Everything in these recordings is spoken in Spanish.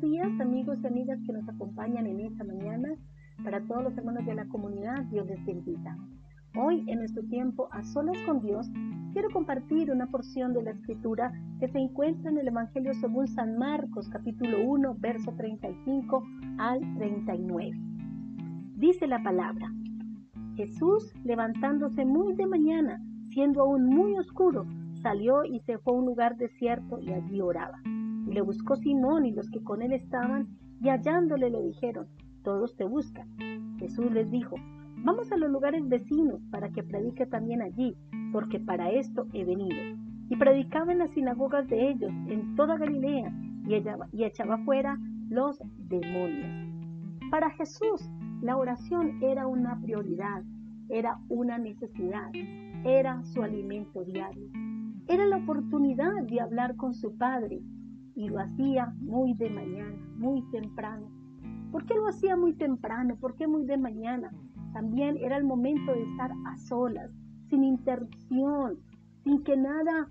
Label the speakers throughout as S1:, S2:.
S1: buenos días amigos y amigas que nos acompañan en esta mañana. Para todos los hermanos de la comunidad, Dios les bendiga. Hoy, en nuestro tiempo a solas con Dios, quiero compartir una porción de la escritura que se encuentra en el Evangelio según San Marcos, capítulo 1, verso 35 al 39. Dice la palabra, Jesús, levantándose muy de mañana, siendo aún muy oscuro, salió y se fue a un lugar desierto y allí oraba. Le buscó Simón y los que con él estaban, y hallándole le dijeron, todos te buscan. Jesús les dijo, vamos a los lugares vecinos para que predique también allí, porque para esto he venido. Y predicaba en las sinagogas de ellos, en toda Galilea, y, y echaba fuera los demonios. Para Jesús, la oración era una prioridad, era una necesidad, era su alimento diario. Era la oportunidad de hablar con su Padre y lo hacía muy de mañana, muy temprano. ¿Por qué lo hacía muy temprano? ¿Por qué muy de mañana? También era el momento de estar a solas, sin interrupción, sin que nada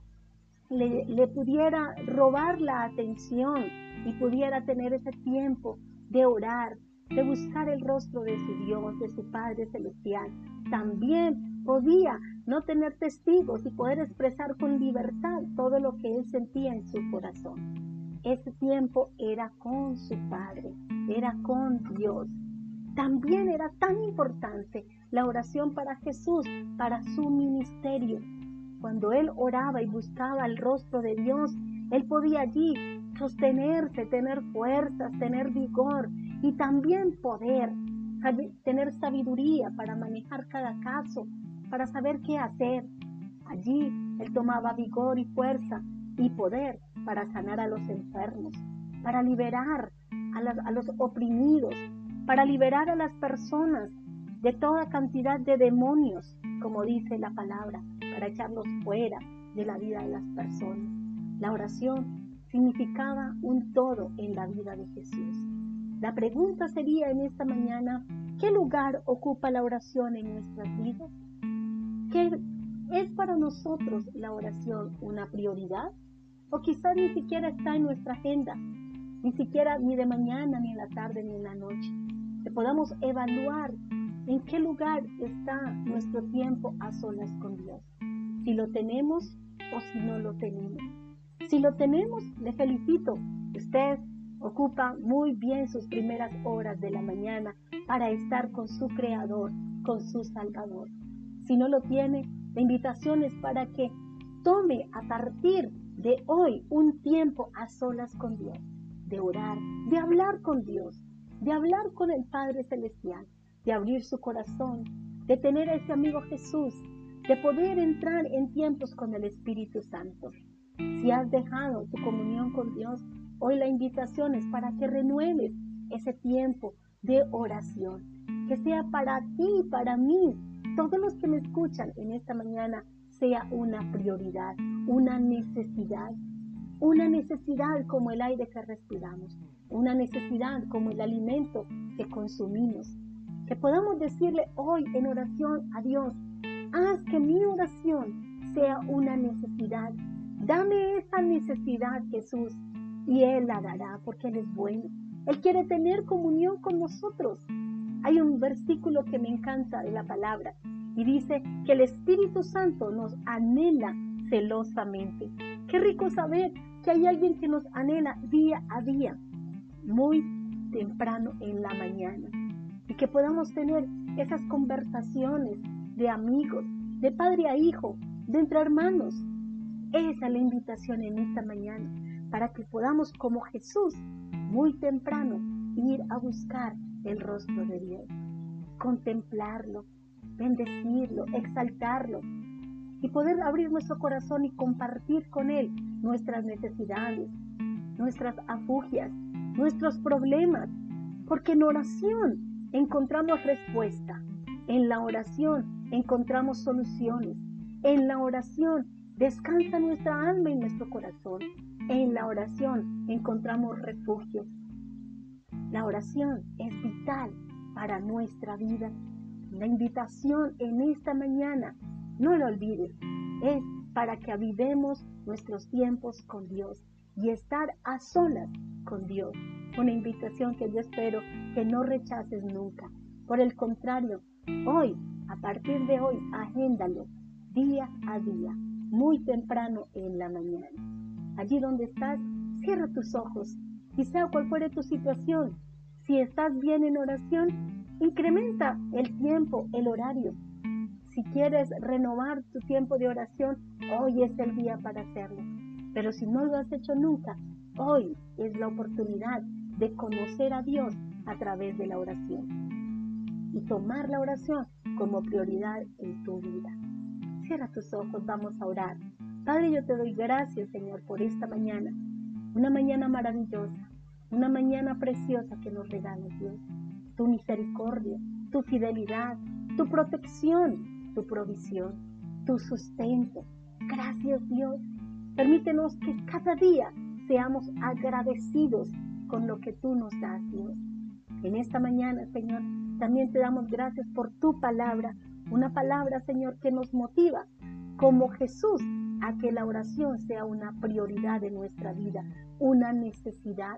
S1: le, le, pudiera robar la atención y pudiera tener ese tiempo de orar, de buscar el rostro de su Dios, de su Padre Celestial. También podía no tener testigos y poder expresar con libertad todo lo que él sentía en su corazón. Ese tiempo era con su Padre, era con Dios. También era tan importante la oración para Jesús, para su ministerio. Cuando él oraba y buscaba el rostro de Dios, él podía allí sostenerse, tener fuerzas, tener vigor y también poder tener sabiduría para manejar cada caso, para saber qué hacer. Allí él tomaba vigor y fuerza y poder para sanar a los enfermos, para liberar a, los oprimidos, para liberar a las personas de toda cantidad de demonios, como dice la palabra, para echarlos fuera de la vida de las personas. La oración significaba un todo en la vida de Jesús. La pregunta sería en esta mañana, ¿qué lugar ocupa la oración en nuestras vidas? ¿Es para nosotros la oración una prioridad? ¿O quizás ni siquiera está en nuestra agenda? Ni siquiera ni de mañana, ni en la tarde, ni en la noche. Que podamos evaluar en qué lugar está nuestro tiempo a solas con Dios. Si lo tenemos o si no lo tenemos. Si lo tenemos, le felicito. Usted ocupa muy bien sus primeras horas de la mañana para estar con su Creador, con su Salvador. Si no lo tiene, la invitación es para que tome a partir de hoy un tiempo a solas con Dios, de orar, de hablar con Dios, de hablar con el Padre Celestial, de abrir su corazón, de tener a ese amigo Jesús, de poder entrar en tiempos con el Espíritu Santo. Si has dejado tu comunión con Dios, hoy la invitación es para que renueves ese tiempo de oración, que sea para ti y para mí todos los que me escuchan en esta mañana sea una prioridad, una necesidad, una necesidad como el aire que respiramos, una necesidad como el alimento que consumimos. Que podamos decirle hoy en oración a Dios, haz que mi oración sea una necesidad. Dame esa necesidad, Jesús, y Él la dará porque Él es bueno. Él quiere tener comunión con nosotros. Hay un versículo que me encanta de la palabra y dice que el Espíritu Santo nos anhela celosamente. Qué rico saber que hay alguien que nos anhela día a día, muy temprano en la mañana, y que podamos tener esas conversaciones de amigos, de padre a hijo, de entre hermanos. Esa es la invitación en esta mañana, para que podamos como Jesús, muy temprano, ir a buscar el rostro de Dios, contemplarlo, bendecirlo, exaltarlo y poder abrir nuestro corazón y compartir con Él nuestras necesidades, nuestras afugias, nuestros problemas, porque en oración encontramos respuesta, en la oración encontramos soluciones, en la oración descansa nuestra alma y nuestro corazón, en la oración encontramos refugio. La oración es vital para nuestra vida. La invitación en esta mañana, no lo olvides, es para que avivemos nuestros tiempos con Dios y estar a solas con Dios. Una invitación que yo espero que no rechaces nunca. Por el contrario, hoy, a partir de hoy, agéndalo día a día, muy temprano en la mañana. Allí donde estás, cierra tus ojos y sea cual fuere tu situación. Si estás bien en oración, incrementa el tiempo, el horario. Si quieres renovar tu tiempo de oración, hoy es el día para hacerlo. Pero si no lo has hecho nunca, hoy es la oportunidad de conocer a Dios a través de la oración y tomar la oración como prioridad en tu vida. Cierra tus ojos, vamos a orar. Padre, yo te doy gracias, Señor, por esta mañana. Una mañana maravillosa, una mañana preciosa que nos regala Dios. Tu misericordia, tu fidelidad, tu protección, tu provisión, tu sustento. Gracias Dios Permítenos que cada día seamos agradecidos con lo que tú nos das, Dios. En esta mañana, Señor, también te damos gracias por tu palabra, una palabra, Señor, que nos motiva como Jesús a que la oración sea una prioridad de nuestra vida, una necesidad.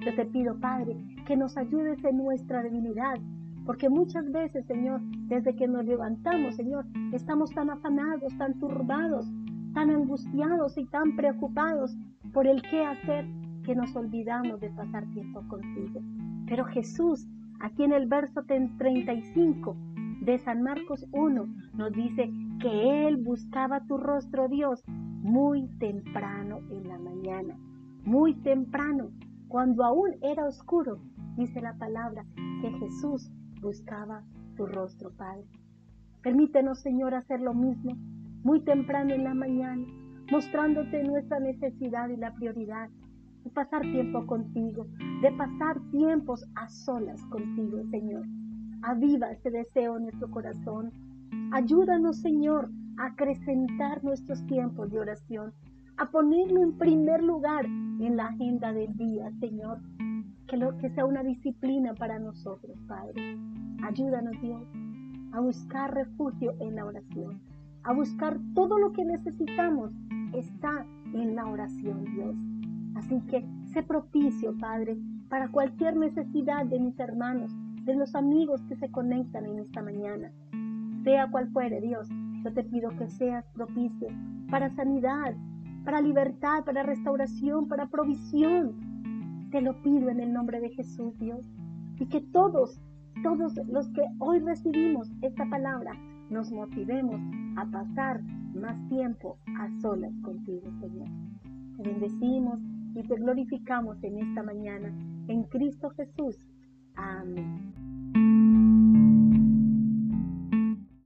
S1: Yo te pido, Padre, que nos ayudes en nuestra debilidad, porque muchas veces, Señor, desde que nos levantamos, Señor, estamos tan afanados, tan turbados, tan angustiados y tan preocupados por el qué hacer que nos olvidamos de pasar tiempo contigo. Pero Jesús, aquí en el verso 35 de San Marcos 1, nos dice que Él buscaba tu rostro, Dios, muy temprano en la mañana, muy temprano, cuando aún era oscuro, dice la palabra, que Jesús buscaba tu rostro, Padre. Permítenos, Señor, hacer lo mismo muy temprano en la mañana, mostrándote nuestra necesidad y la prioridad de pasar tiempo contigo, de pasar tiempos a solas contigo, Señor. Aviva ese deseo en nuestro corazón. Ayúdanos, Señor, a acrecentar nuestros tiempos de oración, a ponerlo en primer lugar en la agenda del día, Señor. Que lo que sea una disciplina para nosotros, Padre. Ayúdanos, Dios, a buscar refugio en la oración a buscar todo lo que necesitamos está en la oración, Dios. Así que sé propicio, Padre, para cualquier necesidad de mis hermanos, de los amigos que se conectan en esta mañana. Sea cual fuere, Dios, yo te pido que seas propicio para sanidad, para libertad, para restauración, para provisión. Te lo pido en el nombre de Jesús, Dios. Y que todos, todos los que hoy recibimos esta palabra, nos motivemos a pasar más tiempo a solas contigo, Señor. Te bendecimos y te glorificamos en esta mañana. En Cristo Jesús. Amén.